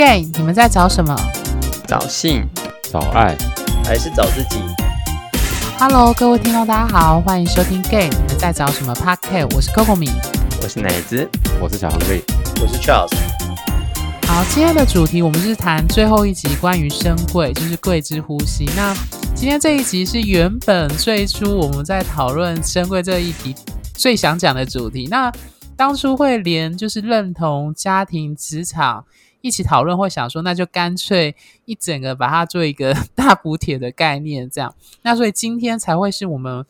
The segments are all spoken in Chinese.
gay，你们在找什么找性，找爱，还是找自己？？Hello，各位听众，大家好，欢迎收听 gay，你们在找什么 Podcast？我是 Coco 米。我是奶子，我是小亨利。我是 Charles，好，今天的主题我们是谈最后一集关于深贵，就是贵之呼吸。那今天这一集是原本最初我们在讨论深贵这一题最想讲的主题。那当初会连就是认同家庭、职场一起讨论，会想说那就干脆一整个把它做一个 大补帖的概念，这样。那所以今天才会是我们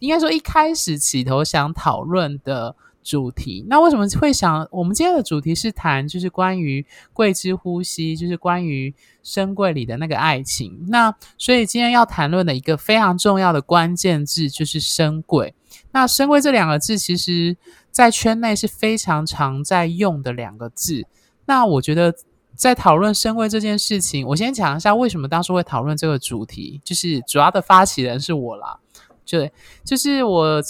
应该说一开始起头想讨论的主题。那为什么会想？我们今天的主题是谈就是关于贵之呼吸，就是关于深柜里的那个爱情。那所以今天要谈论的一个非常重要的关键字就是深柜。那深柜这两个字，其实在圈内是非常常在用的两个字。那我觉得在讨论升位这件事情，我先讲一下为什么当初会讨论这个主题，就是主要的发起人是我啦。对，就是我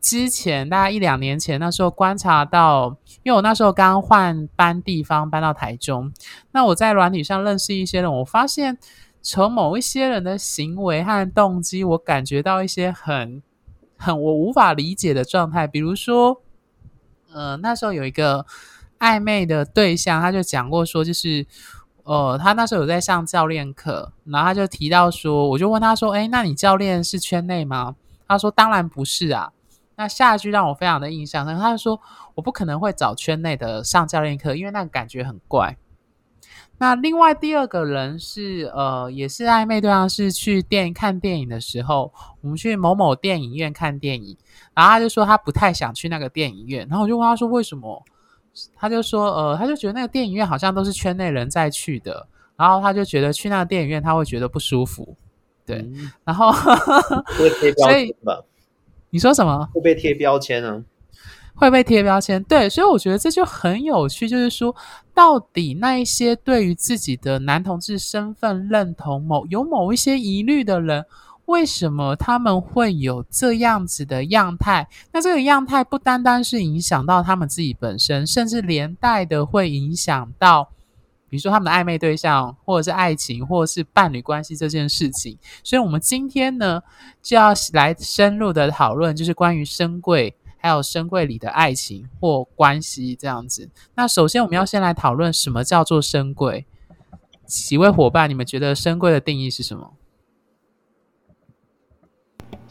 之前大概一两年前，那时候观察到，因为我那时候刚换搬地方，搬到台中，那我在软体上认识一些人，我发现从某一些人的行为和动机，我感觉到一些很很我无法理解的状态，比如说，呃，那时候有一个暧昧的对象，他就讲过说，就是。呃，他那时候有在上教练课，然后他就提到说，我就问他说：“哎，那你教练是圈内吗？”他说：“当然不是啊。”那下一句让我非常的印象深刻，他就说：“我不可能会找圈内的上教练课，因为那个感觉很怪。”那另外第二个人是呃，也是暧昧对象，是去电影看电影的时候，我们去某某电影院看电影，然后他就说他不太想去那个电影院，然后我就问他说为什么？他就说，呃，他就觉得那个电影院好像都是圈内人在去的，然后他就觉得去那个电影院他会觉得不舒服，对，嗯然后会贴标 所以签吧？你说什么会被贴标签啊？会被贴标签？对，所以我觉得这就很有趣，就是说，到底那一些对于自己的男同志身份认同某有某一些疑虑的人。为什么他们会有这样子的样态？那这个样态不单单是影响到他们自己本身，甚至连带的会影响到，比如说他们的暧昧对象，或者是爱情，或者是伴侣关系这件事情。所以，我们今天呢，就要来深入的讨论，就是关于深柜还有深柜里的爱情或关系这样子。那首先，我们要先来讨论什么叫做深柜。几位伙伴，你们觉得深柜的定义是什么？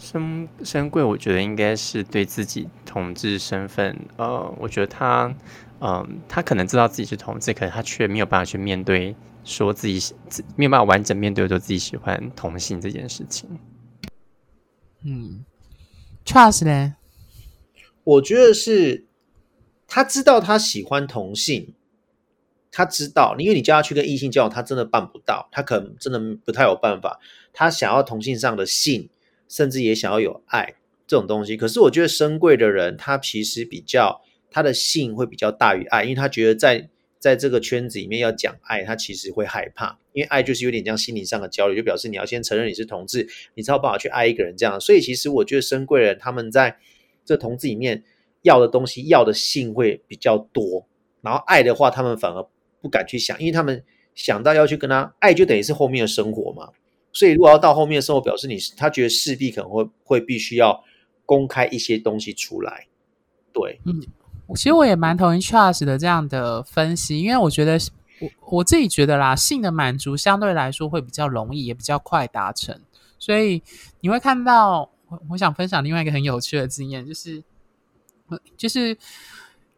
深深贵，我觉得应该是对自己同志身份，呃，我觉得他，嗯、他可能知道自己是同志，可是他却没有办法去面对，说自己喜自没有办法完整面对说自己喜欢同性这件事情。嗯，Trust 呢？我觉得是他知道他喜欢同性，他知道，因为你叫他去跟异性交往，他真的办不到，他可能真的不太有办法。他想要同性上的性，甚至也想要有爱这种东西。可是我觉得深贵的人，他其实比较他的性会比较大于爱，因为他觉得在在这个圈子里面要讲爱，他其实会害怕，因为爱就是有点像心理上的交流，就表示你要先承认你是同志，你才有办法去爱一个人这样。所以其实我觉得深贵人他们在这同志里面要的东西，要的性会比较多，然后爱的话，他们反而不敢去想，因为他们想到要去跟他爱，就等于是后面的生活嘛。所以如果要到后面的时候，表示你他觉得势必可能会会必须要公开一些东西出来，对，嗯其实我也蛮同意 Charles 的这样的分析，因为我觉得我我自己觉得啦，性的满足相对来说会比较容易，也比较快达成，所以你会看到，我我想分享另外一个很有趣的经验，就是就是。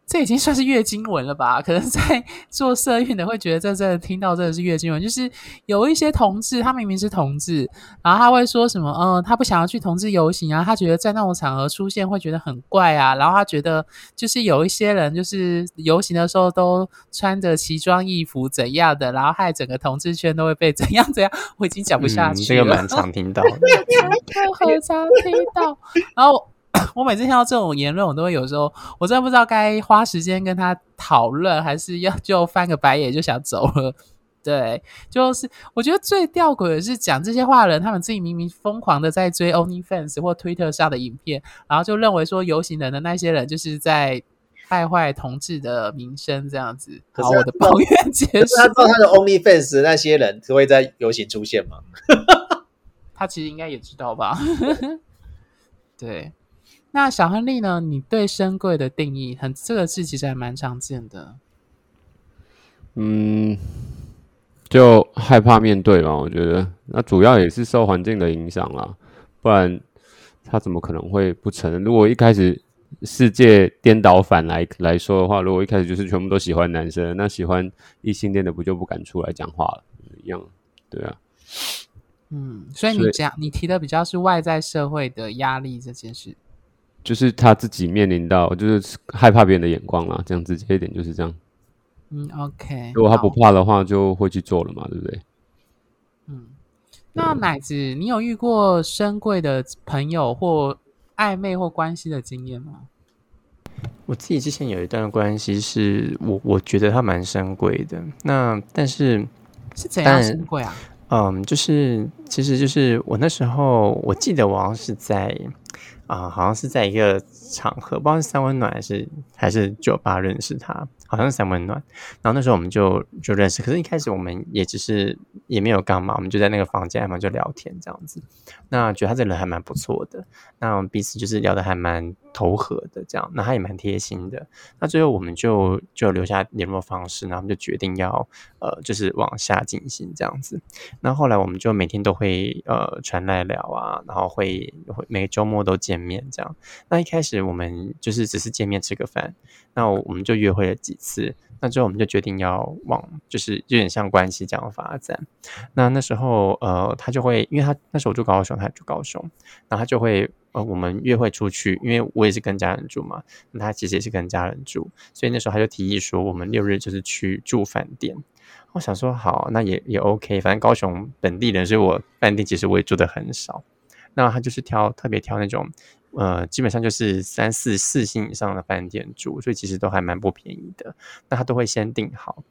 这已经算是月经文了吧？可能在做社运的会觉得这真的听到真的是月经文，就是有一些同志，他明明是同志，然后他会说什么，嗯，他不想要去同志游行啊，他觉得在那种场合出现会觉得很怪啊，然后他觉得就是有一些人就是游行的时候都穿着奇装异服怎样的，然后害整个同志圈都会被怎样怎样，我已经讲不下嗯，去了。这个蛮常听到的。我很常听到，然后 我每次听到这种言论，我都会有时候我真的不知道该花时间跟他讨论，还是要就翻个白眼就想走了。对，就是我觉得最吊诡的是讲这些话的人，他们自己明明疯狂的在追 OnlyFans 或 Twitter 上的影片，然后就认为说游行人的那些人就是在败坏同志的名声这样子。好，我的抱怨结束他束。知道他的 OnlyFans 那些人都会在游行出现吗？他其实应该也知道吧？对。那小亨利呢？你对深柜的定义，很这个字其实还蛮常见的。嗯，就害怕面对嘛，我觉得那主要也是受环境的影响啦，不然他怎么可能会不承认？如果一开始世界颠倒反来来说的话，如果一开始就是全部都喜欢男生，那喜欢异性恋的不就不敢出来讲话了？一样，对啊，嗯，所以所以你讲你提的比较是外在社会的压力这件事。就是他自己面临到就是害怕别人的眼光啦，这样直接一点就是这样。嗯，OK。如果他不怕的话，就会去做了嘛，对不对？嗯，那奶子，你有遇过深贵的朋友或暧昧或关系的经验吗？我自己之前有一段关系是我我觉得他蛮深贵的，那但是是怎样深贵啊？嗯，就是其实就是我那时候我记得我好像是在啊、好像是在一个场合，不知道是三温暖还是还是酒吧认识他，好像是三温暖。然后那时候我们就就认识，可是一开始我们也只是也没有干嘛，我们就在那个房间嘛就聊天这样子。那觉得他这人还蛮不错的，那我们彼此就是聊得还蛮投合的这样，那他也蛮贴心的。那最后我们就就留下联络方式，然后我们就决定要呃就是往下进行这样子。那后来我们就每天都会呃传来聊啊，然后会会每个周末都见面这样。那一开始我们就是只是见面吃个饭，那我们就约会了几次。那之后我们就决定要往就是有点像关系这样发展。那那时候呃他就会，因为他那时候我住高雄，他住高雄，然后他就会呃我们约会出去，因为我也是跟家人住嘛，那他其实也是跟家人住，所以那时候他就提议说我们六日就是去住饭店。我想说好，那也也 OK，反正高雄本地人，所以我饭店其实我也住的很少。那他就是挑特别挑那种，呃，基本上就是三四四星以上的饭店住，所以其实都还蛮不便宜的。那他都会先订好，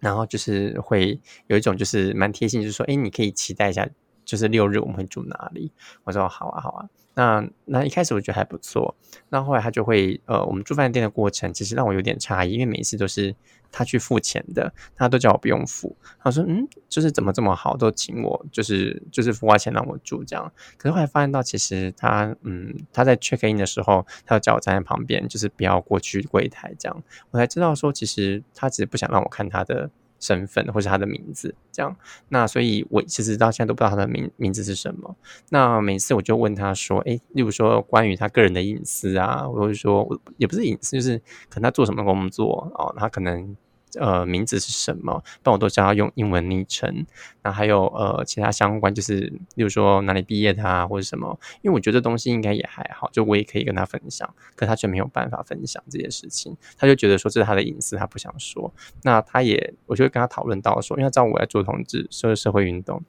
然后就是会有一种就是蛮贴心，就是说，哎，你可以期待一下，就是六日我们会住哪里。我说好啊，好啊。那那一开始我觉得还不错，那后来他就会呃，我们住饭店的过程其实让我有点诧异，因为每一次都是他去付钱的，他都叫我不用付。他说嗯，就是怎么这么好，都请我就是就是付花钱让我住这样。可是后来发现到其实他嗯他在 check in 的时候，他就叫我站在旁边，就是不要过去柜台这样，我才知道说其实他只是不想让我看他的。身份或是他的名字，这样，那所以我其实到现在都不知道他的名名字是什么。那每次我就问他说，诶，例如说关于他个人的隐私啊，或者说也不是隐私，就是可能他做什么工作哦，他可能呃名字是什么，但我都知道用英文昵称。那还有呃其他相关，就是例如说哪里毕业的啊，或者什么，因为我觉得东西应该也还好，就我也可以跟他分享，可他却没有办法分享这些事情，他就觉得说这是他的隐私，他不想说。那他也，我就会跟他讨论到说，因为他知道我在做同志社社会运动，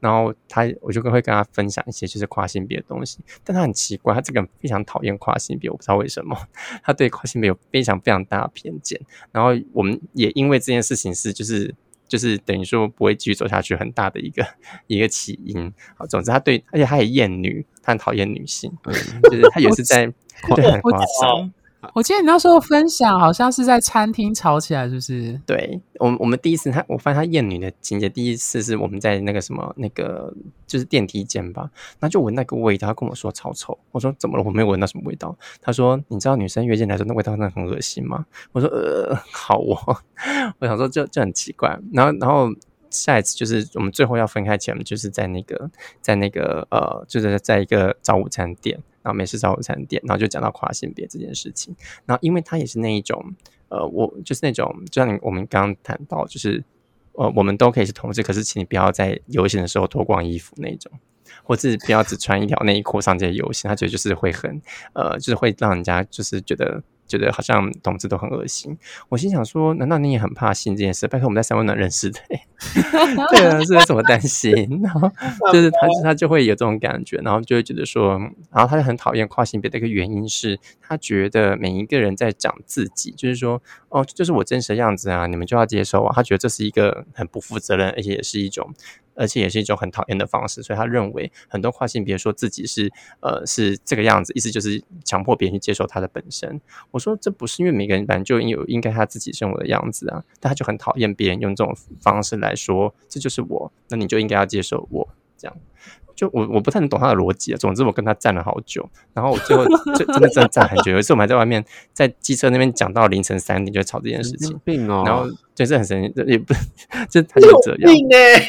然后他我就会跟他分享一些就是跨性别的东西，但他很奇怪，他这个人非常讨厌跨性别，我不知道为什么，他对跨性别有非常非常大的偏见，然后我们也因为这件事情是就是。就是等于说不会继续走下去，很大的一个一个起因。好，总之他对，而且他也厌女，他很讨厌女性，就是他也是在对很夸张。我记得你那时候分享好像是在餐厅吵起来，是不是？对我们，我们第一次他，我发现他厌女的情节，第一次是我们在那个什么那个就是电梯间吧，那就闻那个味道，他跟我说超臭。我说怎么了？我没有闻到什么味道。他说你知道女生约进来说那味道真的很恶心吗？我说呃好哦，我想说就就很奇怪。然后然后下一次就是我们最后要分开前，就是在那个在那个呃就是在一个早午餐店。然后美式早午餐点，然后就讲到跨性别这件事情。然后因为他也是那一种，呃，我就是那种，就像你我们刚刚谈到，就是呃，我们都可以是同志，可是请你不要在游行的时候脱光衣服那种，或是不要只穿一条内裤上街游行。他觉得就是会很呃，就是会让人家就是觉得觉得好像同志都很恶心。我心想说，难道你也很怕性这件事？拜托我们在三温暖认识的、欸，对啊，是有什么担心？然后就是他他就会有这种感觉，然后就会觉得说，然后他就很讨厌跨性别的一个原因是，他觉得每一个人在讲自己，就是说，哦，就是我真实的样子啊，你们就要接受啊。他觉得这是一个很不负责任，而且也是一种而且也是一种很讨厌的方式，所以他认为很多跨性别说自己是呃是这个样子，意思就是强迫别人去接受他的本身。我说这不是因为每个人本来就有应该他自己生活的样子啊，但他就很讨厌别人用这种方式来说这就是我，那你就应该要接受我这样。就我我不太能懂他的逻辑啊。总之我跟他站了好久，然后我最后就真的真的站很久。有一次我们还在外面在机车那边讲到凌晨三点，就吵这件事情。病哦，然后就是很神奇，也不就他就这样。病哎！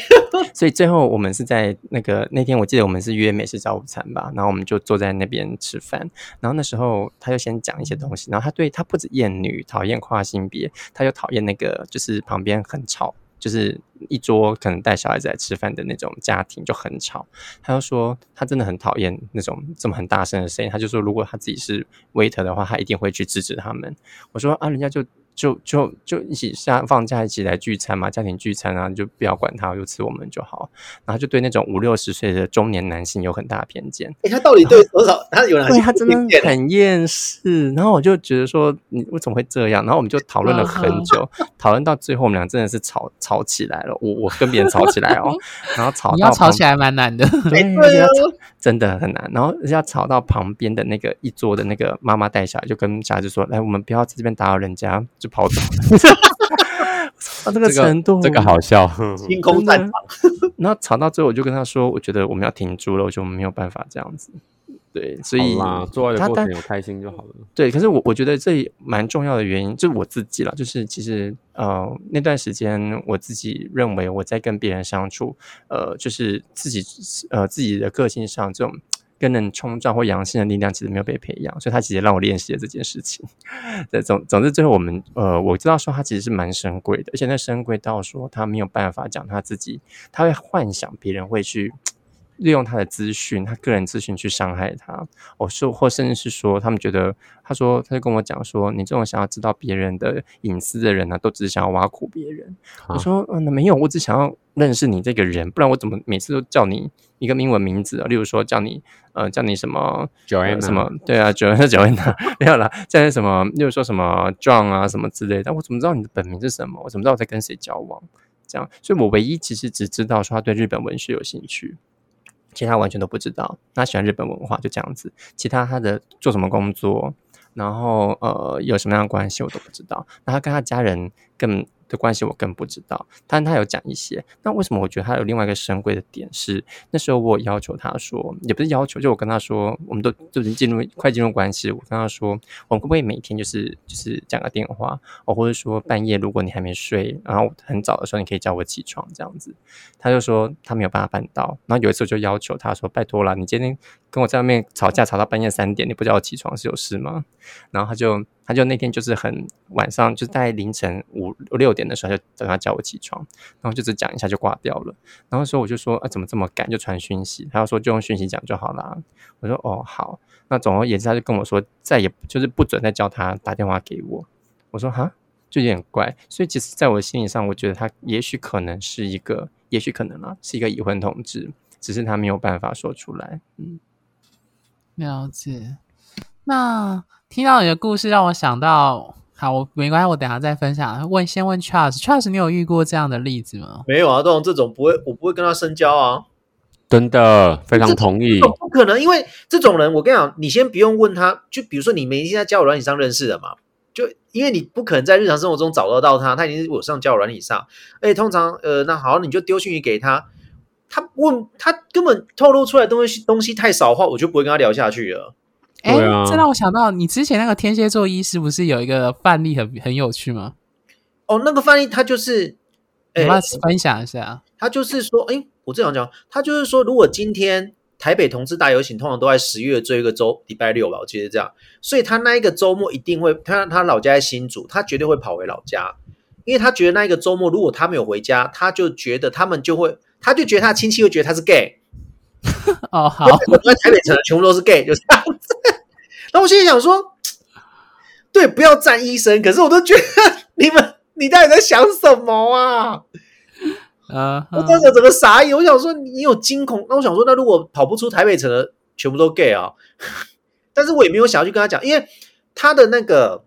所以最后我们是在那个那天，我记得我们是约美食早午餐吧，然后我们就坐在那边吃饭。然后那时候他就先讲一些东西，然后他对他不止厌女，讨厌跨性别，他又讨厌那个就是旁边很吵。就是一桌可能带小孩子来吃饭的那种家庭就很吵，他就说他真的很讨厌那种这么很大声的声音。他就说如果他自己是 waiter 的话，他一定会去制止他们。我说啊，人家就。就就就一起下放假一起来聚餐嘛，家庭聚餐啊，就不要管他，就吃我们就好。然后就对那种五六十岁的中年男性有很大的偏见。哎，他到底对多少？他有哪对他真的很厌世。然后我就觉得说，你为什么会这样？然后我们就讨论了很久，讨论到最后，我们俩真的是吵吵起来了。我我跟别人吵起来哦，然后吵要吵起来蛮难的，对，真的很难。然后要吵到旁边的那个一桌的那个妈妈带小孩，就跟小孩子说：“来，我们不要在这边打扰人家。”跑走，到 这个程度，这个好笑，星空战场。然后吵到最后，我就跟他说：“我觉得我们要停住了，我觉得我们没有办法这样子。”对，所以做爱的过程有开心就好了。对，可是我我觉得这蛮重要的原因，就是我自己了，就是其实呃那段时间我自己认为我在跟别人相处，呃，就是自己呃自己的个性上这种。更能冲撞或阳性的力量其实没有被培养，所以他其实让我练习了这件事情。对，总总之最后我们呃，我知道说他其实是蛮深贵的，而且那深贵到说他没有办法讲他自己，他会幻想别人会去利用他的资讯，他个人资讯去伤害他。我说或甚至是说，他们觉得他说他就跟我讲说，你这种想要知道别人的隐私的人呢，都只是想要挖苦别人。我说嗯，那没有，我只想要认识你这个人，不然我怎么每次都叫你？一个英文名字啊，例如说叫你呃叫你什么 Joanna 什么对啊 Joanna Joanna 没有啦，叫你什么例如说什么 John 啊什么之类，但我怎么知道你的本名是什么？我怎么知道我在跟谁交往？这样，所以我唯一其实只知道说他对日本文学有兴趣，其他完全都不知道。他喜欢日本文化就这样子，其他他的做什么工作，然后呃有什么样的关系我都不知道。那他跟他家人更。的关系我更不知道，但他有讲一些。那为什么我觉得他有另外一个神贵的点是，那时候我要求他说，也不是要求，就我跟他说，我们都就已经进入快进入关系。我跟他说，我们会不会每天就是就是讲个电话，哦，或者说半夜如果你还没睡，然后很早的时候你可以叫我起床这样子。他就说他没有办法办到。然后有一次我就要求他说，拜托了，你今天跟我在外面吵架吵到半夜三点，你不叫我起床是有事吗？然后他就。他就那天就是很晚上，就是在凌晨五六点的时候，就等他叫我起床，然后就只讲一下就挂掉了。然后说我就说啊，怎么这么赶，就传讯息。他说就用讯息讲就好啦。我说哦好。那总而言之，他就跟我说再也就是不准再叫他打电话给我。我说哈，就有点怪。所以其实在我心理上，我觉得他也许可能是一个，也许可能啊，是一个已婚同志，只是他没有办法说出来。嗯，了解。那。听到你的故事，让我想到，好，我没关系，我等下再分享。问，先问 Charles，Charles，你有遇过这样的例子吗？没有啊，这种这种不会，我不会跟他深交啊。真的，非常同意。不可能，因为这种人，我跟你讲，你先不用问他，就比如说你们已经在交友软体上认识的嘛，就因为你不可能在日常生活中找得到他，他已经是我上交友软体上。哎，通常，呃，那好，你就丢讯息给他，他问他根本透露出来东西东西太少的话，我就不会跟他聊下去了。哎，这让我想到，你之前那个天蝎座医师不是有一个范例很很有趣吗？哦，那个范例他就是，哎，分享一下。他就是说，哎，我这样讲，他就是说，如果今天台北同志大游行通常都在十月最后一个周，礼拜六吧，我记得这样，所以他那一个周末一定会，他他老家在新竹，他绝对会跑回老家，因为他觉得那一个周末如果他没有回家，他就觉得他们就会，他就觉得他亲戚会觉得他是 gay。哦，好，我在台北城全部都是 gay，就是这样子。然后我心里想说，对，不要站医生。可是我都觉得你们，你到底在想什么啊？啊，我当时整个傻眼。我想说，你有惊恐？那我想说，那如果跑不出台北城的，全部都 gay 啊？但是我也没有想要去跟他讲，因为他的那个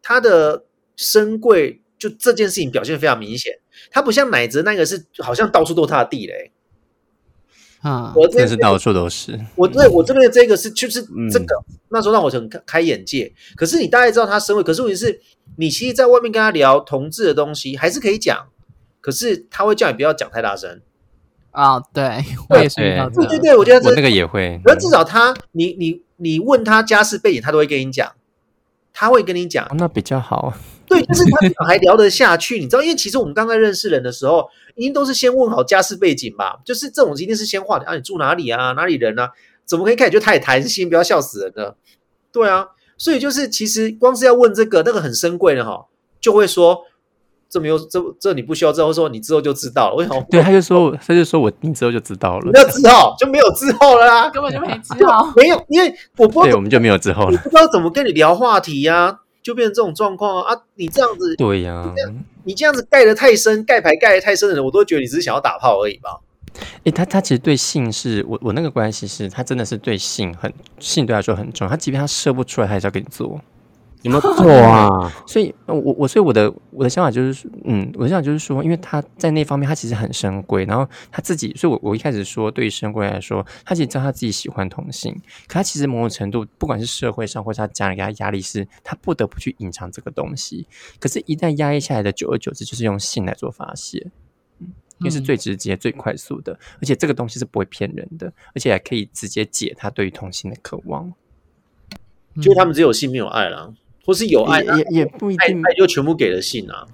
他的身贵，就这件事情表现非常明显。他不像奶子那个是好像到处都是他的地雷。啊，我这真是到处都是。我对我这边的这个是就是嗯这个，那时候让我很开开眼界。可是你大概知道他身位，可是问题是，你其实在外面跟他聊同志的东西还是可以讲，可是他会叫你不要讲太大声。啊，对 我也是遇到这个，对对对，我觉得这我那个也会，可是至少他，你你你问他家世背景，他都会跟你讲，他会跟你讲哦，那比较好。对，就是他至少还聊得下去，你知道？因为其实我们刚刚认识人的时候，一定都是先问好家世背景吧，就是这种一定是先话题啊，你住哪里啊，哪里人啊，怎么可以开始就太谈心？不要笑死人了。对啊，所以就是其实光是要问这个，那个很珍贵的哈，就会说这没有这这你不需要知道，或者说你之后就知道了。为什么？对，他就说，他就说我你之后就知道了没。有之后就没有之后了啦，根本就没之后。没有，因为我不知对，道我们就没有之后了。不知道怎么跟你聊话题呀、就变成这种状况啊！啊，你这样子，对呀、你这样子盖的太深，盖牌盖的太深的人，我都觉得你只是想要打炮而已吧。诶，他他其实对性是我我那个关系是他真的是对性很性对他来说很重要。他即便他射不出来，他还是要给你做。有没有 错啊？所以，呃我我所以我的我的想法就是说，嗯，我的想法就是说，因为他在那方面他其实很深贵，然后他自己，所以我我一开始说，对于深贵来说，他其实知道他自己喜欢同性，可他其实某种程度，不管是社会上或是他家人给他压力是，他不得不去隐藏这个东西。可是，一旦压抑下来的，久而久之就是用性来做发泄，嗯，因为是嗯最直接、最快速的，而且这个东西是不会骗人的，而且还可以直接解他对于同性的渴望。就是他们只有性没有爱啦，或是有爱，也也也不一定爱就全部给了性啊。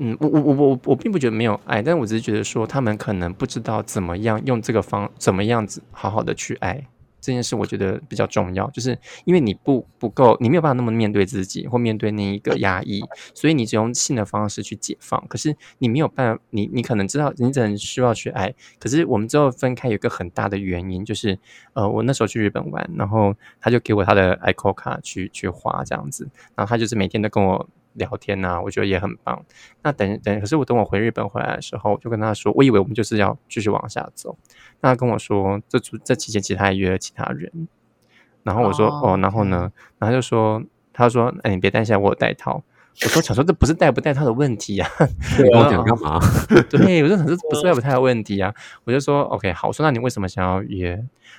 嗯，我我我我我并不觉得没有爱，但我只是觉得说他们可能不知道怎么样用这个方怎么样子好好的去爱这件事，我觉得比较重要，就是因为你不不够，你没有办法那么面对自己或面对那一个压抑，所以你只用性的方式去解放。可是你没有办，你你可能知道你只能需要去爱，可是我们之后分开有一个很大的原因就是，呃，我那时候去日本玩，然后他就给我他的 ICO 卡去去花这样子，然后他就是每天都跟我聊天呐、我觉得也很棒。那等等，可是我等我回日本回来的时候，我就跟他说，我以为我们就是要继续往下走。那他跟我说，这出这期间其实他还约了其他人。然后我说，哦哦然后呢？然后他就说，他说，哎，你别担心，我有带套。我说，想说这不是带不带套的问题啊。跟我讲干嘛？对，我就想说不是带不带的问题啊。我就说 OK 好，我说那你为什么想要约？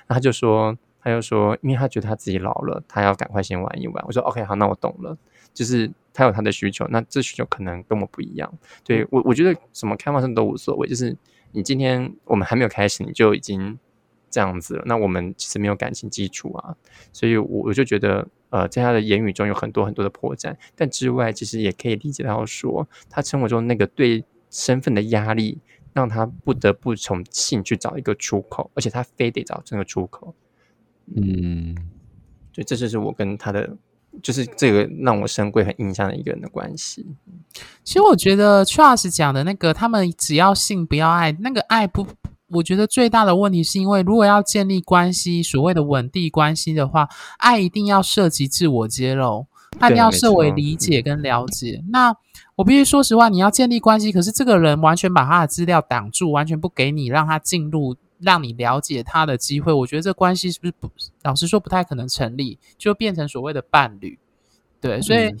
那他就说，他就说，因为他觉得他自己老了，他要赶快先玩一玩。我说 OK 好，那我懂了，就是他有他的需求，那这需求可能跟我不一样。对我，我觉得什么开放性都无所谓，就是你今天我们还没有开始，你就已经这样子了，那我们其实没有感情基础啊，所以我我就觉得，呃，在他的言语中有很多很多的破绽，但之外，其实也可以理解到说，他生活中那个对身份的压力，让他不得不从性去找一个出口，而且他非得找这个出口。嗯，对，这就是我跟他的，就是这个让我深贵很印象的一个人的关系。其实我觉得 Charles 讲的那个，他们只要性不要爱，那个爱不，我觉得最大的问题是因为，如果要建立关系，所谓的稳定关系的话，爱一定要涉及自我揭露，爱一定要没设为理解跟了解。那我必须说实话，你要建立关系，可是这个人完全把他的资料挡住，完全不给你让他进入。让你了解他的机会，我觉得这关系是不是不，老实说不太可能成立，就变成所谓的伴侣。对，所以嗯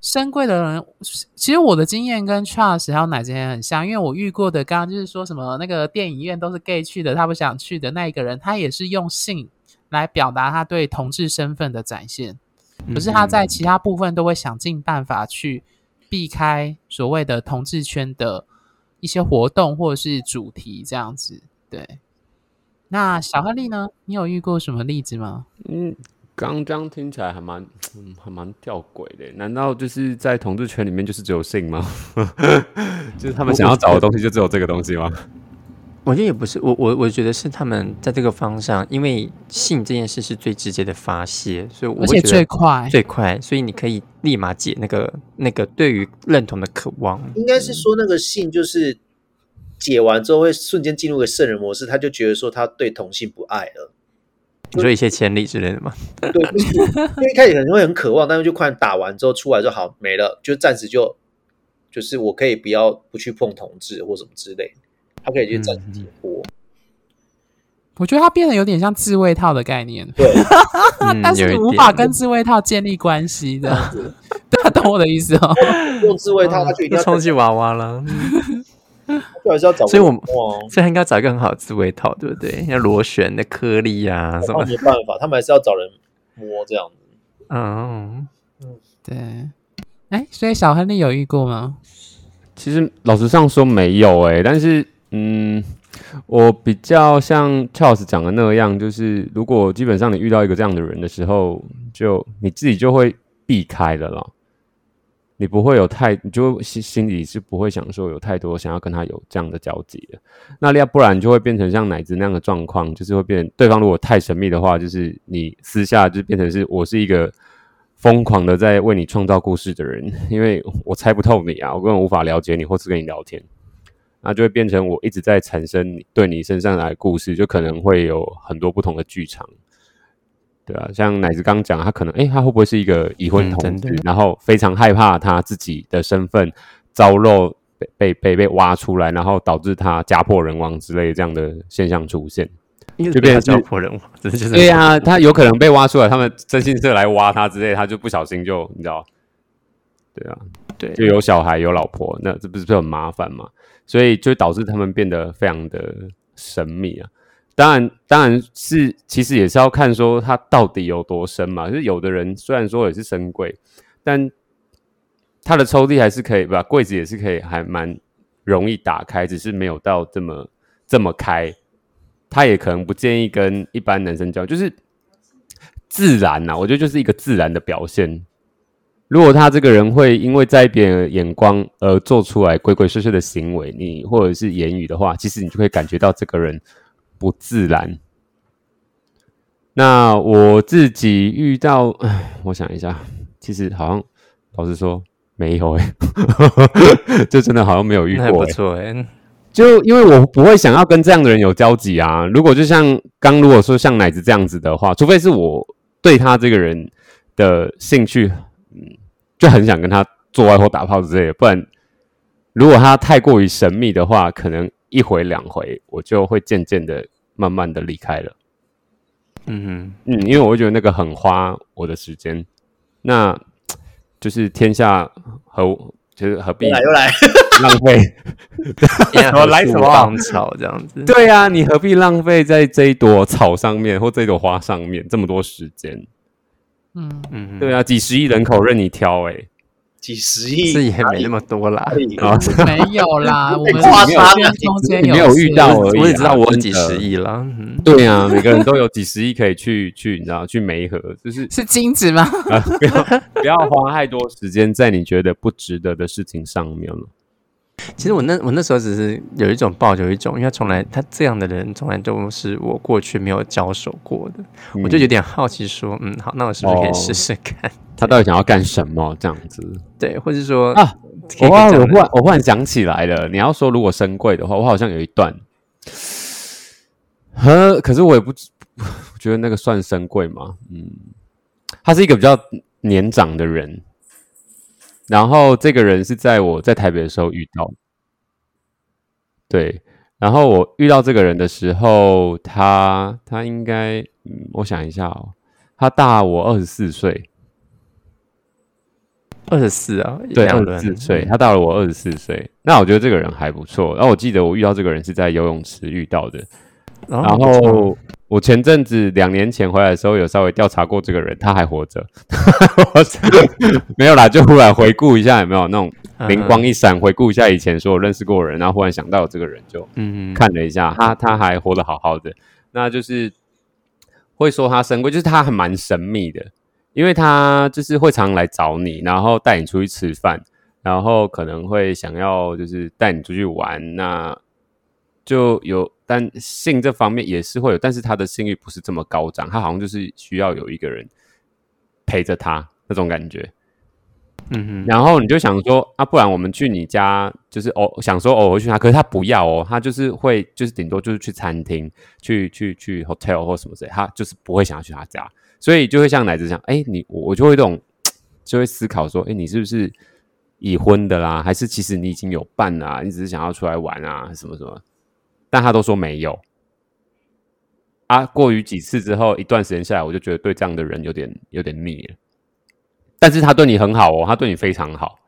深贵的人，其实我的经验跟 Charles 还有奶之前很像，因为我遇过的，刚刚就是说什么那个电影院都是 gay 去的，他不想去的那一个人，他也是用性来表达他对同志身份的展现，可是他在其他部分都会想尽办法去避开所谓的同志圈的一些活动或者是主题这样子。对，那小亨利呢？你有遇过什么例子吗？嗯，刚刚听起来还蛮，嗯，还蛮吊诡的。难道就是在同志圈里面就是只有性吗？就是他们想要找的东西就只有这个东西吗？我觉得也不是，我我我觉得是他们在这个方向，因为性这件事是最直接的发泄，所以我而且会觉得最快，最快，所以你可以立马解那个那个对于认同的渴望。应该是说那个性就是解完之后会瞬间进入个圣人模式，他就觉得说他对同性不爱了。你说一些千里之类的吗？对，就是因为一开始可能会很渴望，但是就快打完之后出来就好没了，就暂时就就是我可以不要不去碰同志或什么之类的，他可以去暂时解脱。我觉得它变得有点像自慰套的概念，对，嗯，但是你无法跟自慰套建立关系的，大家懂我的意思哦。用自慰套他就一定要充气娃娃了。就还是要找所以我人摸啊所以他应该找一个很好的自慰套，对不对？要螺旋的颗粒啊什么那没办法，他们还是要找人摸这样子。嗯，对。哎，所以小亨利有遇过吗？其实老实上说没有诶、但是嗯，我比较像 Charles 讲的那样，就是如果基本上你遇到一个这样的人的时候，就你自己就会避开了啦。你不会有太，你就心心里是不会想说有太多想要跟他有这样的交集的。那要不然就会变成像奶子那样的状况，就是会变对方如果太神秘的话，就是你私下就变成是我是一个疯狂的在为你创造故事的人，因为我猜不透你啊，我根本无法了解你或是跟你聊天，那就会变成我一直在产生对你身上来的故事，就可能会有很多不同的剧场。对啊，像奶子刚讲，他可能哎，他会不会是一个已婚嗯同志，真的然后非常害怕他自己的身份遭漏被被被被挖出来，然后导致他家破人亡之类的这样的现象出现。就变成家破人亡，这就是对啊、他有可能被挖出来，他们征信社来挖他之类，他就不小心就你知道，对啊，对就有小孩有老婆，那这不是很麻烦嘛？所以就导致他们变得非常的神秘啊。当然，当然是其实也是要看说他到底有多深嘛。就是有的人虽然说也是深柜，但他的抽屉还是可以吧，柜子也是可以，还蛮容易打开，只是没有到这么这么开。他也可能不建议跟一般男生交，就是自然呐、我觉得就是一个自然的表现。如果他这个人会因为在别人的眼光而做出来鬼鬼祟祟的行为，你或者是言语的话，其实你就会感觉到这个人不自然。那我自己遇到，唉我想一下，其实好像老实说没有诶、就真的好像没有遇那还不过哎。就因为我不会想要跟这样的人有交集啊。如果就像刚如果说像奶子这样子的话，除非是我对他这个人的兴趣，嗯，就很想跟他做爱或打炮之类的，不然如果他太过于神秘的话，可能一回两回我就会渐渐的慢慢的离开了。嗯嗯，因为我会觉得那个很花我的时间，那就是天下何就是何必又来又来，浪费？哼，我来什么？芳草这样子？对啊，你何必浪费在这一朵草上面或这一朵花上面这么多时间？嗯，嗯，对啊，几十亿人口任你挑、欸，几十亿，这也没那么多啦。没有啦，我们夸张了圈中间你没有遇到而已啊我也知道我几十亿啦。嗯，对啊，每个人都有几十亿可以去去，你知道，去梅河，就是是金子吗？啊，不要不要花太多时间在你觉得不值得的事情上面了。其实我那我那时候只是有一种抱，有一种，因为他从来他这样的人从来都是我过去没有交手过的，我就有点好奇说，嗯，好，那我是不是可以哦试试看？他到底想要干什么？这样子？对，或者说啊，我忽然我忽跟这样的。然我忽然想起来了，你要说如果深贵的话，我好像有一段，呵，可是我也不我觉得那个算深贵吗？嗯，他是一个比较年长的人，然后这个人是在我在台北的时候遇到的，对，然后我遇到这个人的时候，他他应该，嗯，我想一下哦，他大我二十四岁，二十四啊，对，二十四岁，他大了我二十四岁。那我觉得这个人还不错。然后我记得我遇到这个人是在游泳池遇到的。然然后我前阵子两年前回来的时候，有稍微调查过这个人，他还活着。没有啦，就忽然回顾一下，有没有那种灵光一闪，回顾一下以前所有认识过的人，然后忽然想到有这个人，就嗯，看了一下，他他还活得好好的。那就是会说他神贵，就是他还蛮神秘的，因为他就是会常来找你，然后带你出去吃饭，然后可能会想要就是带你出去玩，那就有，但性这方面也是会有，但是他的性欲不是这么高涨，他好像就是需要有一个人陪着他那种感觉。嗯哼，然后你就想说啊，不然我们去你家，就是偶想说偶尔去他，可是他不要哦，他就是会就是顶多就是去餐厅、去去去 hotel 或什么之类，他就是不会想要去他家，所以就会像奶子讲，哎，你我我就会这种 就会思考说，哎，你是不是已婚的啦，还是其实你已经有伴啦、你只是想要出来玩啊，什么什么？但他都说没有。啊，过于几次之后，一段时间下来，我就觉得对这样的人有点有点腻了。但是他对你很好哦，他对你非常好，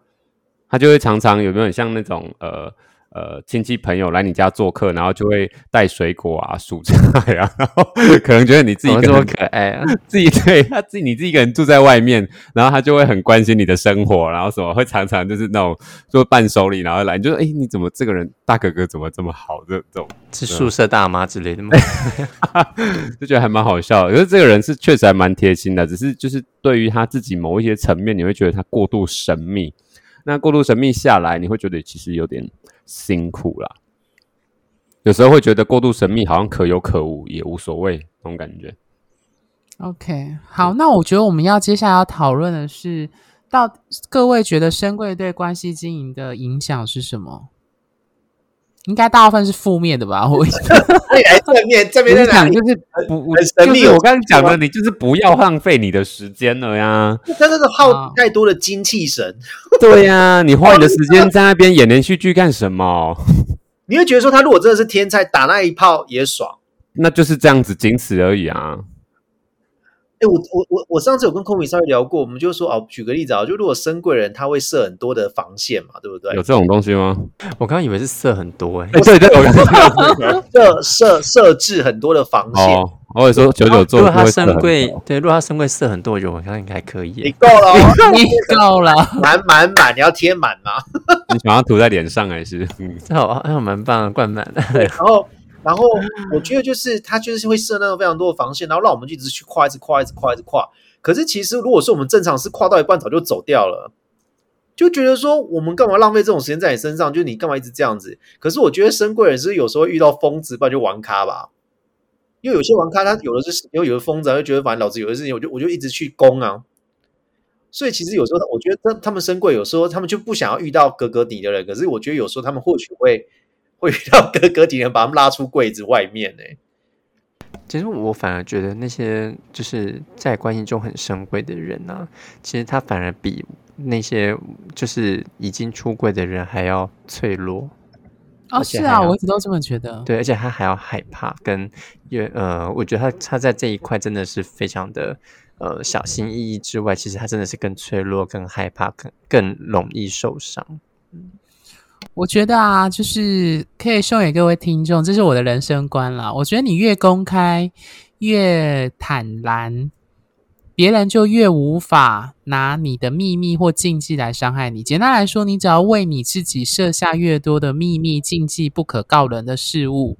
他就会常常有没有像那种呃呃亲戚朋友来你家做客，然后就会带水果啊、蔬菜啊，然后可能觉得你自己这么可爱啊？自己对他自己你自己一个人住在外面，然后他就会很关心你的生活，然后什么会常常就是那种做伴手礼，然后来你就说哎你怎么这个人大哥哥怎么这么好这这种是宿舍大妈之类的吗？就觉得还蛮好笑的。可是这个人是确实还蛮贴心的，只是就是对于他自己某一些层面，你会觉得他过度神秘。那过度神秘下来，你会觉得其实有点辛苦啦。有时候会觉得过度神秘好像可有可无，也无所谓那种感觉。OK，好，那我觉得我们要接下来要讨论的是，到各位觉得深贵对关系经营的影响是什么？应该大部分是负面的吧？我那你来正面，正面在哪里？讲就是不，很神秘就是我刚刚讲的，你就是不要浪费你的时间了呀。他真的耗啊太多的精气神，对呀，你花你的时间在那边演连续剧干什么？你会觉得说他如果真的是天才，打那一炮也爽。那就是这样子，仅此而已啊。哎，我我我我上次有跟空米稍微聊过，我们就说哦，举个例子啊，就如果深贵人他会设很多的防线嘛，对不对有？这种东西吗？我刚刚以为是色很多哎、哎，对对，我 设设设置很多的防线，哦，我也说九九如做果他不会射很深柜对，如果他深柜色很多，我觉得应该可以你耶。够了哦，你够了。满满满，你要贴满吗。你想要涂在脸上还是？嗯，这好还有蛮棒的，灌满了。然后，然后我觉得就是他就是会设那种非常多的防线，然后让我们就一直去跨，一直跨，一直跨，一直跨。可是其实如果说我们正常是跨到一半早就走掉了，就觉得说我们干嘛浪费这种时间在你身上？就是你干嘛一直这样子？可是我觉得深贵人是有时候会遇到疯子，不然就玩咖吧。因为有些玩咖他有的是，因为有的疯子他会觉得反正老子有的事情，我就我就一直去攻啊。所以其实有时候我觉得他他们深贵有时候他们就不想要遇到格格底的人，可是我觉得有时候他们或许会会遇到格格底的人，把他们拉出柜子外面呢、其实我反而觉得那些就是在关系中很深贵的人啊，其实他反而比那些就是已经出柜的人还要脆弱。哦，是啊，我一直都这么觉得。对，而且他还要害怕，跟越呃，我觉得他他在这一块真的是非常的呃小心翼翼之外，其实他真的是更脆弱、更害怕、更更容易受伤。我觉得啊，就是可以送给各位听众，这是我的人生观啦。我觉得你越公开，越坦然，别人就越无法拿你的秘密或禁忌来伤害你。简单来说，你只要为你自己设下越多的秘密、禁忌、不可告人的事物，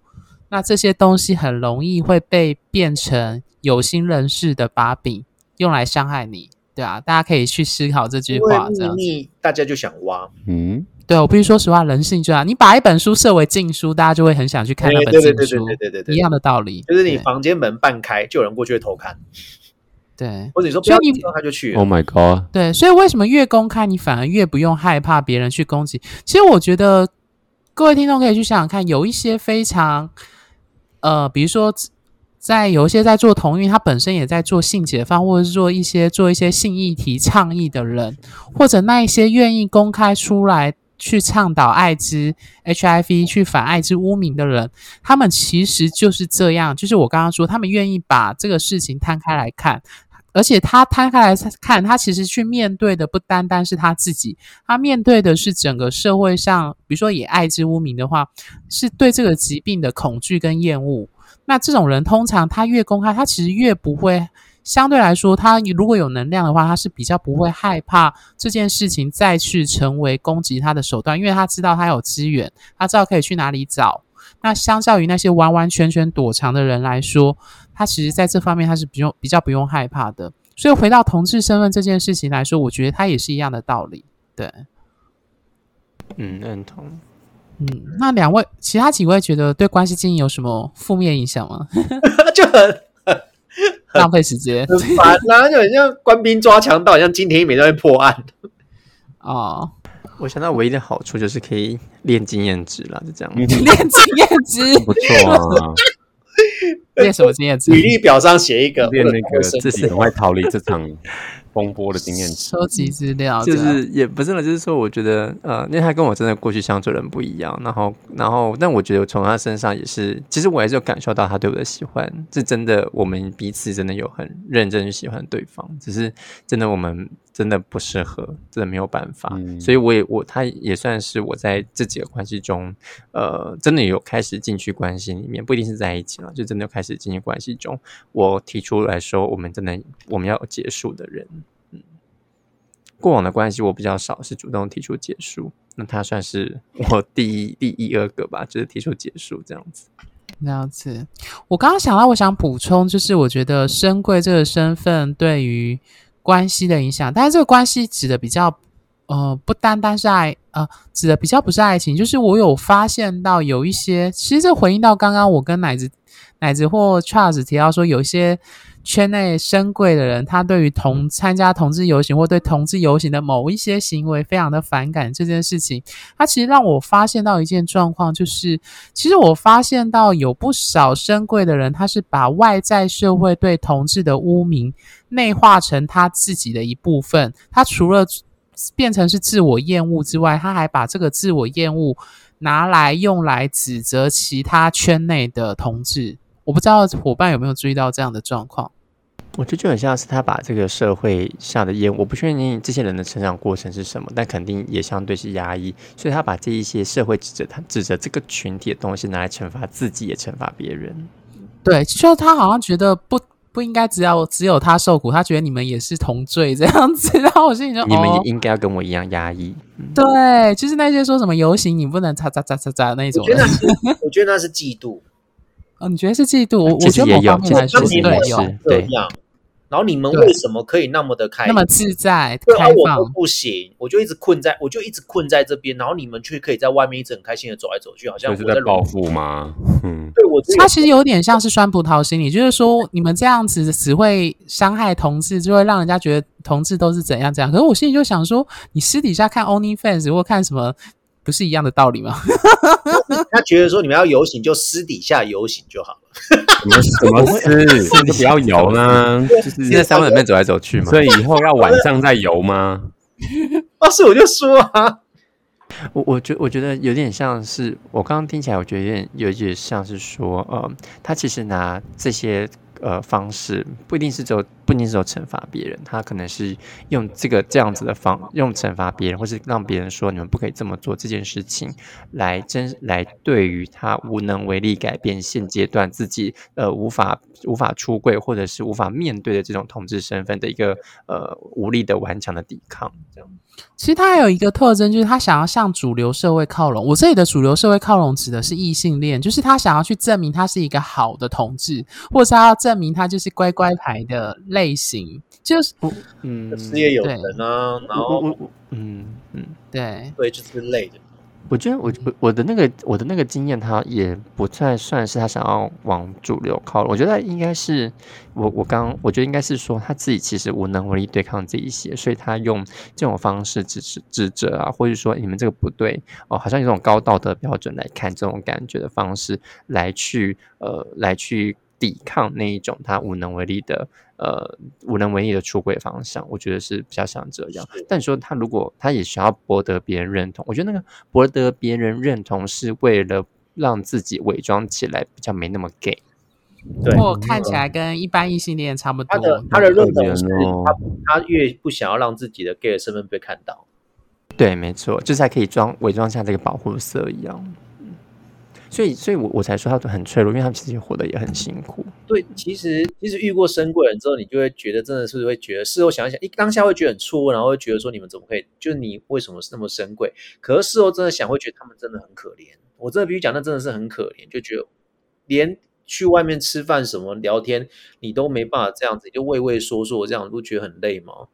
那这些东西很容易会被变成有心人士的把柄，用来伤害你。对啊，大家可以去思考这句因为话，这样子。秘密大家就想挖，嗯，对我必须说实话，人性就这样。你把一本书设为禁书，大家就会很想去看那哎本对对对对禁书，对对对对，一样的道理。就是你房间门半开，就有人过去会偷看，对或者你说不所以你要，他就去。Oh my god！对，所以为什么越公开，你反而越不用害怕别人去攻击？其实我觉得各位听众可以去想想看，有一些非常呃，比如说在有一些在做同运，他本身也在做性解放，或者是做一些做一些性议题倡议的人，或者那一些愿意公开出来去倡导艾滋、HIV 去反艾滋污名的人，他们其实就是这样，就是我刚刚说，他们愿意把这个事情摊开来看。而且他摊开来看，他其实去面对的不单单是他自己，他面对的是整个社会上，比如说以艾滋污名的话，是对这个疾病的恐惧跟厌恶。那这种人通常他越公开，他其实越不会，相对来说，他如果有能量的话，他是比较不会害怕这件事情再去成为攻击他的手段，因为他知道他有资源，他知道可以去哪里找。那相较于那些完完全全躲藏的人来说，他其实在这方面他是不用比较不用害怕的。所以回到同志身份这件事情来说，我觉得他也是一样的道理。对，嗯，认同。嗯，那两位其他几位觉得对关系经营有什么负面影响吗？就很 浪费时间很烦啊，就很像官兵抓强盗，好像金田一美在那破案。哦，我想到唯一的好处就是可以练经验值了，就这样。嗯练经验值，不错啊，练什么经验值？履历表上写一个，练那个自己很快逃离这场风波的经验。收集资料，就是也不是了，就是说，我觉得呃，因为他跟我真的过去相处的人不一样，然后然后，但我觉得从他身上也是，其实我还是有感受到他对我的喜欢，是真的，我们彼此真的有很认真去喜欢对方，只是真的我们真的不适合，真的没有办法。嗯所以我也我他也算是我在这几个关系中，呃，真的有开始进去关系里面，不一定是在一起了，就真的有开始进去关系中，我提出来说，我们真的我们要有结束的人。嗯，过往的关系我比较少是主动提出结束，那他算是我第一第一二个吧，就是提出结束这样子。这样子，我刚刚想到，我想补充，就是我觉得深贵这个身份对于关系的影响，但是这个关系指的比较，呃，不单单是爱，呃，指的比较不是爱情，就是我有发现到有一些，其实这回应到刚刚我跟奶子、奶子或 Charles 提到说，有一些圈内深贵的人，他对于同参加同志游行或对同志游行的某一些行为非常的反感这件事情，他其实让我发现到一件状况，就是其实我发现到有不少深贵的人，他是把外在社会对同志的污名内化成他自己的一部分。他除了变成是自我厌恶之外，他还把这个自我厌恶拿来用来指责其他圈内的同志。我不知道伙伴有没有注意到这样的状况。我觉得就很像是他把这个社会下的烟，我不确定这些人的成长过程是什么，但肯定也相对是压抑，所以他把这一些社会指责他指责这个群体的东西拿来惩罚自己，也惩罚别人。对，就他好像觉得不不应该只要只有他受苦，他觉得你们也是同罪这样子。然后我心里就你们哦也应该要跟我一样压抑。嗯对，就是那些说什么游行你不能擦擦擦擦擦那种我觉。得那是，我觉得那是嫉妒。哦，你觉得是嫉妒？我我觉得某也有方面来说其实对有是对这样，然后你们对为什么可以那么的开那么自在对啊，开我都。不行，我就一直困在，我就一直困在这边，然后你们却可以在外面一直很开心的走来走去，好像就是我在在报复吗？嗯，对我这它其实有点像是酸葡萄心理，就是说你们这样子只会伤害同志，就会让人家觉得同志都是怎样怎样。可是我心里就想说，你私底下看 OnlyFans 或看什么，不是一样的道理吗？他觉得说你们要游行就私底下游行就好了。什么什么私就不要游呢？就是现在三温里面走来走去嘛，所以以后要晚上再游吗？啊，是我就说啊，我我觉我觉得有点像是我刚刚听起来，我觉得有点有点像是说，呃，他其实拿这些呃方式，不一定是只有不一定是有惩罚别人，他可能是用这个这样子的方，用惩罚别人，或是让别人说你们不可以这么做这件事情，来真来对于他无能为力改变现阶段自己呃无法无法出柜或者是无法面对的这种同志身份的一个呃无力的顽强的抵抗，其实他还有一个特征，就是他想要向主流社会靠拢。我这里的主流社会靠拢指的是异性恋，就是他想要去证明他是一个好的同志，或者是他要证明他就是乖乖牌的类型，就是嗯，事业有成啊，然后我我我嗯嗯。对。对就之类的。我觉得我我我的那个我的那个经验，他也不太算是他想要往主流靠拢。我觉得应该是我我刚我觉得应该是说他自己其实无能为力对抗这一些，所以他用这种方式指指指责啊，或者说你们这个不对哦，好像有种高道德标准来看这种感觉的方式来去呃来去抵抗那一种他无能为力的呃无能为力的出轨方向，我觉得是比较像这样。但你说他如果他也想要博得别人认同，我觉得那个博得别人认同是为了让自己伪装起来比较没那么 gay。对，或看起来跟一般异性恋差不多。他的他的认同是他他越不想要让自己的 gay 的身份被看到。对，没错，就是还可以装伪装像这个保护色一样。嗯所以，所以我我才说他都很脆弱，因为他们其实活得也很辛苦。对，其实其实遇过深贵人之后，你就会觉得真的是会觉得事后想一想，一当下会觉得很错愕，然后会觉得说你们怎么可以，就是你为什么是那么深贵？可是事后真的想，会觉得他们真的很可怜。我真的必须讲，那真的是很可怜，就觉得连去外面吃饭什么聊天，你都没办法这样子，就畏畏缩缩这样，不觉得很累吗？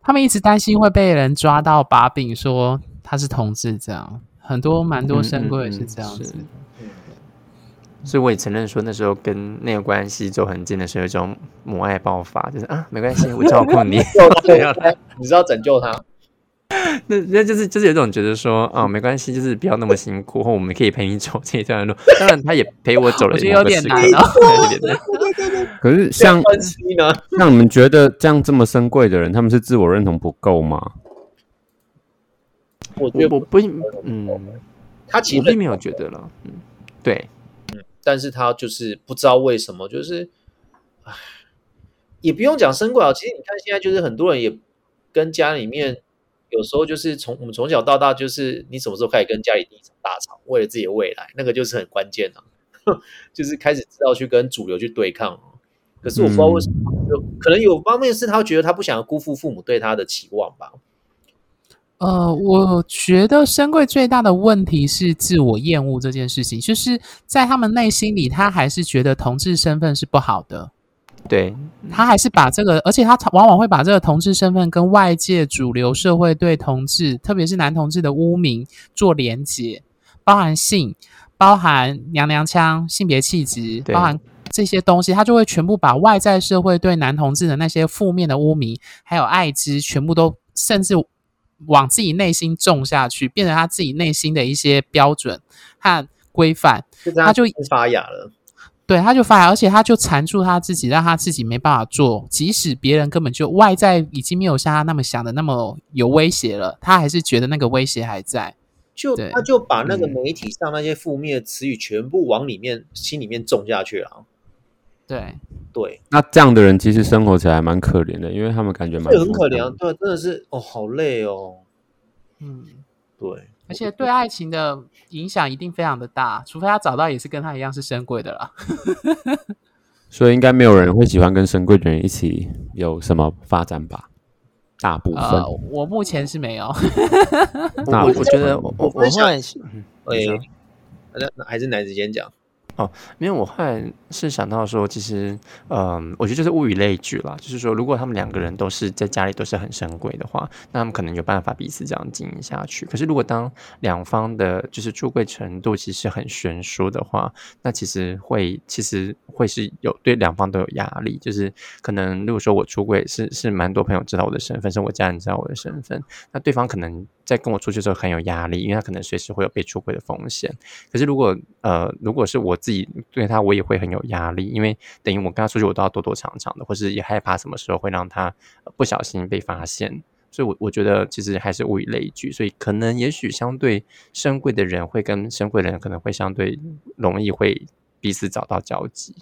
他们一直担心会被人抓到把柄，说他是同志，这样很多蛮多深贵也是这样子。所以我也承认说，那时候跟那个关系走很近的时候，有一种母爱爆发，就是啊，没关系，我照顾你。你是要拯救他？那那就是就是有种觉得说，啊，没关系，就是不要那么辛苦，或我们可以陪你走这一段路。当然，他也陪我走了有点难哦对有点难可是像？像你们觉得这样这么深贵的人，他们是自我认同不够吗？我觉得我我不嗯，他其实并没有觉得了。嗯，对，嗯但是他就是不知道为什么，就是，唉，也不用讲生贵啊。其实你看现在就是很多人也跟家里面有时候就是从我们从小到大，就是你什么时候开始跟家里第一场大吵，为了自己的未来，那个就是很关键啊，就是开始知道去跟主流去对抗哦。可是我不知道为什么，就可能有方面是他觉得他不想要辜负父母对他的期望吧。呃，我觉得深贵最大的问题是自我厌恶这件事情，就是在他们内心里，他还是觉得同志身份是不好的。对，他还是把这个，而且他往往会把这个同志身份跟外界主流社会对同志，特别是男同志的污名做连结，包含性，包含娘娘腔、性别气质，包含这些东西，他就会全部把外在社会对男同志的那些负面的污名，还有爱滋，全部都甚至往自己内心种下去，变成他自己内心的一些标准和规范。就他就发芽了。对，他就发芽，而且他就缠住他自己，让他自己没办法做。即使别人根本就外在已经没有像他那么想的那么有威胁了，他还是觉得那个威胁还在。就他就把那个嗯媒体上那些负面的词语全部往里面心里面种下去了。对，对，那这样的人其实生活起来蛮可怜的，因为他们感觉蛮可怜啊，对，真的是哦，好累哦。嗯，对，而且对爱情的影响一定非常的大，除非他找到也是跟他一样是深贵的啦。所以应该没有人会喜欢跟深贵的人一起有什么发展吧？大部分、呃，我目前是没有。那我我觉得我我我分享后来是嗯哎你说，那那还是男子先讲。哦因为我后来是想到说，其实，嗯，我觉得就是物以类聚啦。就是说，如果他们两个人都是在家里都是很深贵的话，那他们可能有办法彼此这样经营下去。可是，如果当两方的就是出柜程度其实很悬殊的话，那其实会其实会是有对两方都有压力。就是可能如果说我出柜是是蛮多朋友知道我的身份，是我家人知道我的身份，那对方可能在跟我出去的时候很有压力，因为他可能随时会有被出轨的风险。可是如果呃，如果是我自己对他，我也会很有压力，因为等于我跟他出去，我都要躲躲藏藏的，或是也害怕什么时候会让他不小心被发现。所以我，我觉得其实还是物以类聚，所以可能也许相对深贵的人会跟深贵的人可能会相对容易会彼此找到交集。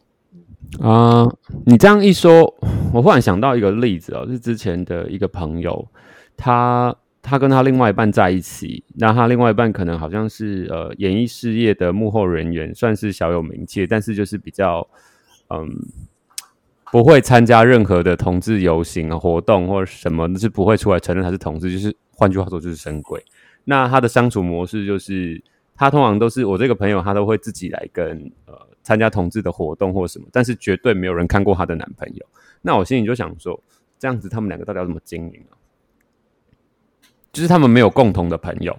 啊、你这样一说，我忽然想到一个例子哦，是之前的一个朋友，他他跟他另外一半在一起，那他另外一半可能好像是呃演艺事业的幕后人员，算是小有名气，但是就是比较嗯不会参加任何的同志游行啊活动或者什么，是不会出来承认他是同志，就是换句话说就是神鬼。那他的相处模式就是，他通常都是我这个朋友，他都会自己来跟呃参加同志的活动或什么，但是绝对没有人看过她的男朋友。那我心里就想说，这样子他们两个到底要怎么经营啊？就是他们没有共同的朋友。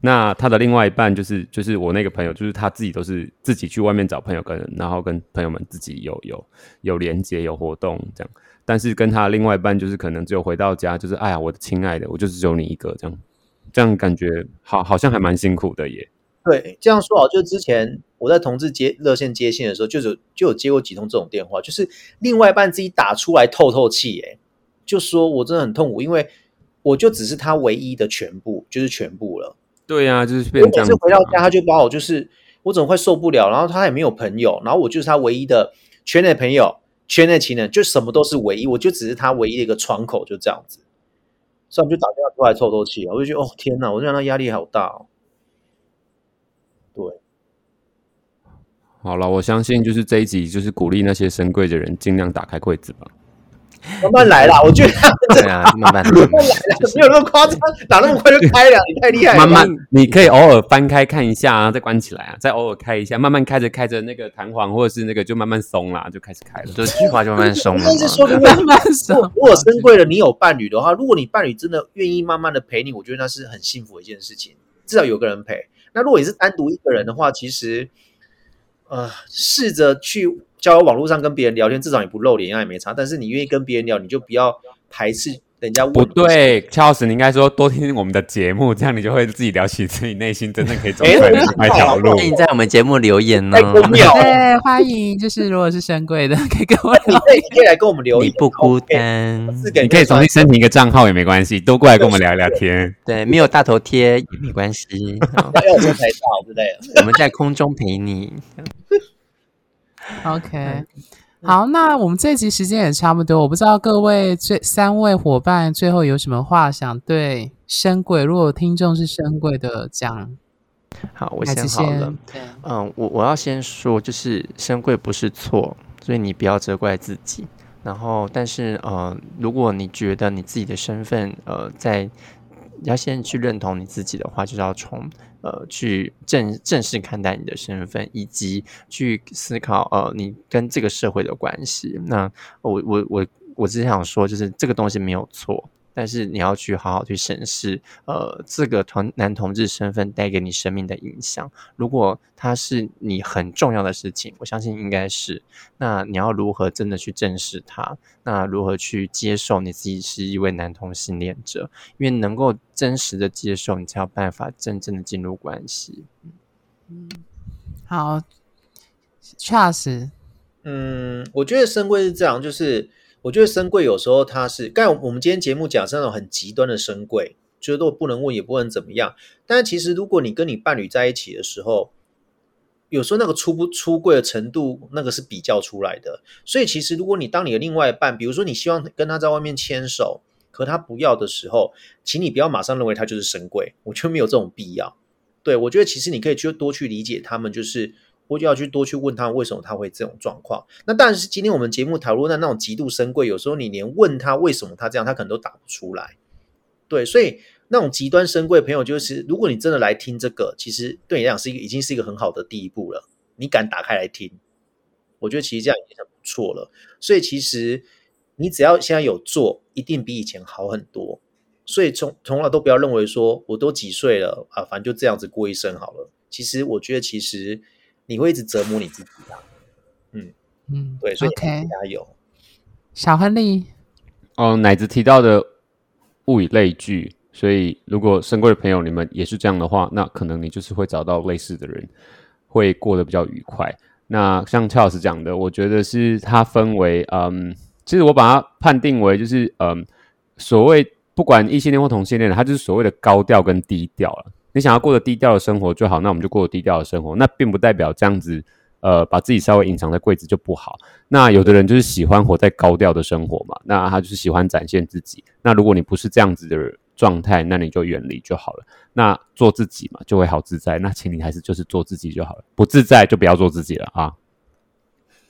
那他的另外一半就是就是我那个朋友，就是他自己都是自己去外面找朋友跟，然后跟朋友们自己有有有连接有活动这样。但是跟他另外一半就是可能只有回到家就是哎呀我的亲爱的，我就是只有你一个这样，这样感觉好好像还蛮辛苦的耶。对，这样说好，就之前我在同志接热线接线的时候，就有就有接过几通这种电话，就是另外一半自己打出来透透气，哎，就说我真的很痛苦，因为我就只是他唯一的全部，就是全部了。对呀、就是变成这样子嘛回到家，他就把我就是我怎么会受不了？然后他也没有朋友，然后我就是他唯一的圈内朋友、圈内情人，就什么都是唯一，我就只是他唯一的一个窗口，就这样子。所以我们就打电话出来透透气，我就觉得哦天哪，我就让他压力好大哦。对，好了，我相信就是这一集就是鼓励那些深柜的人尽量打开柜子吧。慢慢来啦，我觉得这对啊，慢慢慢慢来啦，没有那么夸张，哪那么快就开了？你太厉害了。慢慢，你可以偶尔翻开看一下啊，再关起来啊，再偶尔开一下，慢慢开着开着那个弹簧或者是那个就慢慢松啦，就开始开了。这菊花就慢慢松了但是说，如。果慢慢如说果，如果珍贵了，你有伴侣的话，如果你伴侣真的愿意慢慢的陪你，我觉得那是很幸福的一件事情，至少有个人陪。那如果你是单独一个人的话，其实，呃，试着去交友网络上跟别人聊天，至少你不露脸，那也没差。但是你愿意跟别人聊，你就不要排斥人家问不你对，乔老师，你应该说多听我们的节目，这样你就会自己聊起自己内心真正可以走出来的那条路。欢迎在我们节目留言呢太。公庙了。对，欢迎，就是如果是深贵的，可以跟我聊。你可以来跟我们留言你言，不孤单，你可以重新申请一个账号也没关系，多过来跟我们聊一聊天。对，没有大头贴也没关系，好要有身材照之类的。我们在空中陪你。OK，好，那我们这集时间也差不多，我不知道各位这三位伙伴最后有什么话想对深贵，如果听众是深贵的讲，好，我还是先好了。嗯，我我要先说，就是深贵不是错，所以你不要责怪自己。然后，但是呃，如果你觉得你自己的身份呃，在要先去认同你自己的话，就是要从呃去正正式看待你的身份，以及去思考呃你跟这个社会的关系。那我我我我只想说，就是这个东西没有错。但是你要去好好去审视，呃，这个同男同志身份带给你生命的影响。如果它是你很重要的事情，我相信应该是。那你要如何真的去正视它？那如何去接受你自己是一位男同性恋者？因为能够真实的接受，你才有办法真正的进入关系。嗯好，Charles，嗯，我觉得深贵是这样，就是我觉得深贵有时候他是，刚我们今天节目讲是那种很极端的深贵，觉得我不能问也不能怎么样。但是其实如果你跟你伴侣在一起的时候，有时候那个出不出柜的程度，那个是比较出来的。所以其实如果你当你的另外一半，比如说你希望跟他在外面牵手，可他不要的时候，请你不要马上认为他就是深贵，我觉得没有这种必要。对我觉得其实你可以去多去理解他们，就是我就要去多去问他为什么他会这种状况。那但是今天我们节目讨论的那种极度深贵，有时候你连问他为什么他这样，他可能都答不出来。对，所以那种极端深贵朋友，就是如果你真的来听这个，其实对你来讲是一个已经是一个很好的第一步了。你敢打开来听，我觉得其实这样已经很不错了。所以其实你只要现在有做，一定比以前好很多。所以从从来都不要认为说我都几岁了啊，反正就这样子过一生好了。其实我觉得，其实你会一直折磨你自己的。嗯，嗯，对，所以加油。小亨利，哦，奶子提到的物以类聚，所以如果身贵的朋友你们也是这样的话，那可能你就是会找到类似的人，会过得比较愉快。那像蔡老师讲的，我觉得是它分为，嗯，其实我把它判定为就是，嗯，所谓不管异性恋或同性恋，它就是所谓的高调跟低调了。你想要过得低调的生活就好，那我们就过低调的生活，那并不代表这样子，呃，把自己稍微隐藏在柜子就不好。那有的人就是喜欢活在高调的生活嘛，那他就是喜欢展现自己。那如果你不是这样子的状态，那你就远离就好了。那做自己嘛，就会好自在。那请你还是就是做自己就好了，不自在就不要做自己了啊。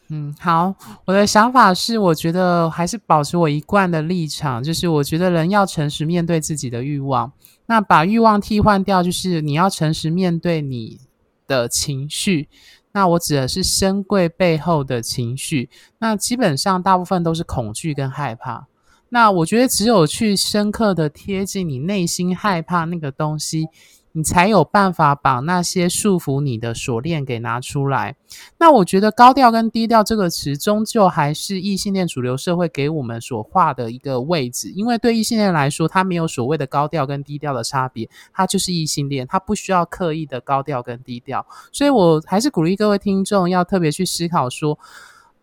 嗯，好，我的想法是，我觉得还是保持我一贯的立场，就是我觉得人要诚实面对自己的欲望，那把欲望替换掉，就是你要诚实面对你的情绪。那我指的是深贵背后的情绪，那基本上大部分都是恐惧跟害怕。那我觉得只有去深刻的贴近你内心害怕那个东西，你才有办法把那些束缚你的锁链给拿出来。那我觉得高调跟低调这个词，终究还是异性恋主流社会给我们所画的一个位置。因为对异性恋来说，他没有所谓的高调跟低调的差别，他就是异性恋，他不需要刻意的高调跟低调。所以我还是鼓励各位听众要特别去思考说，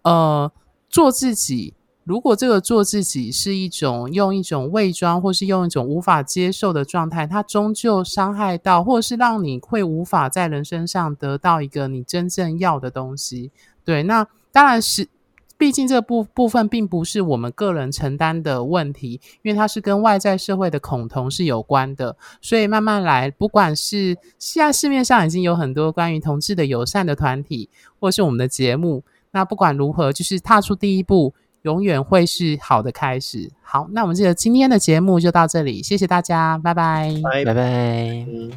呃，做自己。如果这个做自己是一种用一种伪装，或是用一种无法接受的状态，它终究伤害到，或是让你会无法在人身上得到一个你真正要的东西。对，那当然是，毕竟这部部分并不是我们个人承担的问题，因为它是跟外在社会的恐同是有关的。所以慢慢来，不管是现在市面上已经有很多关于同志的友善的团体，或是我们的节目，那不管如何，就是踏出第一步。永远会是好的开始。好，那我们这个今天的节目就到这里，谢谢大家，拜拜。拜拜拜。嗯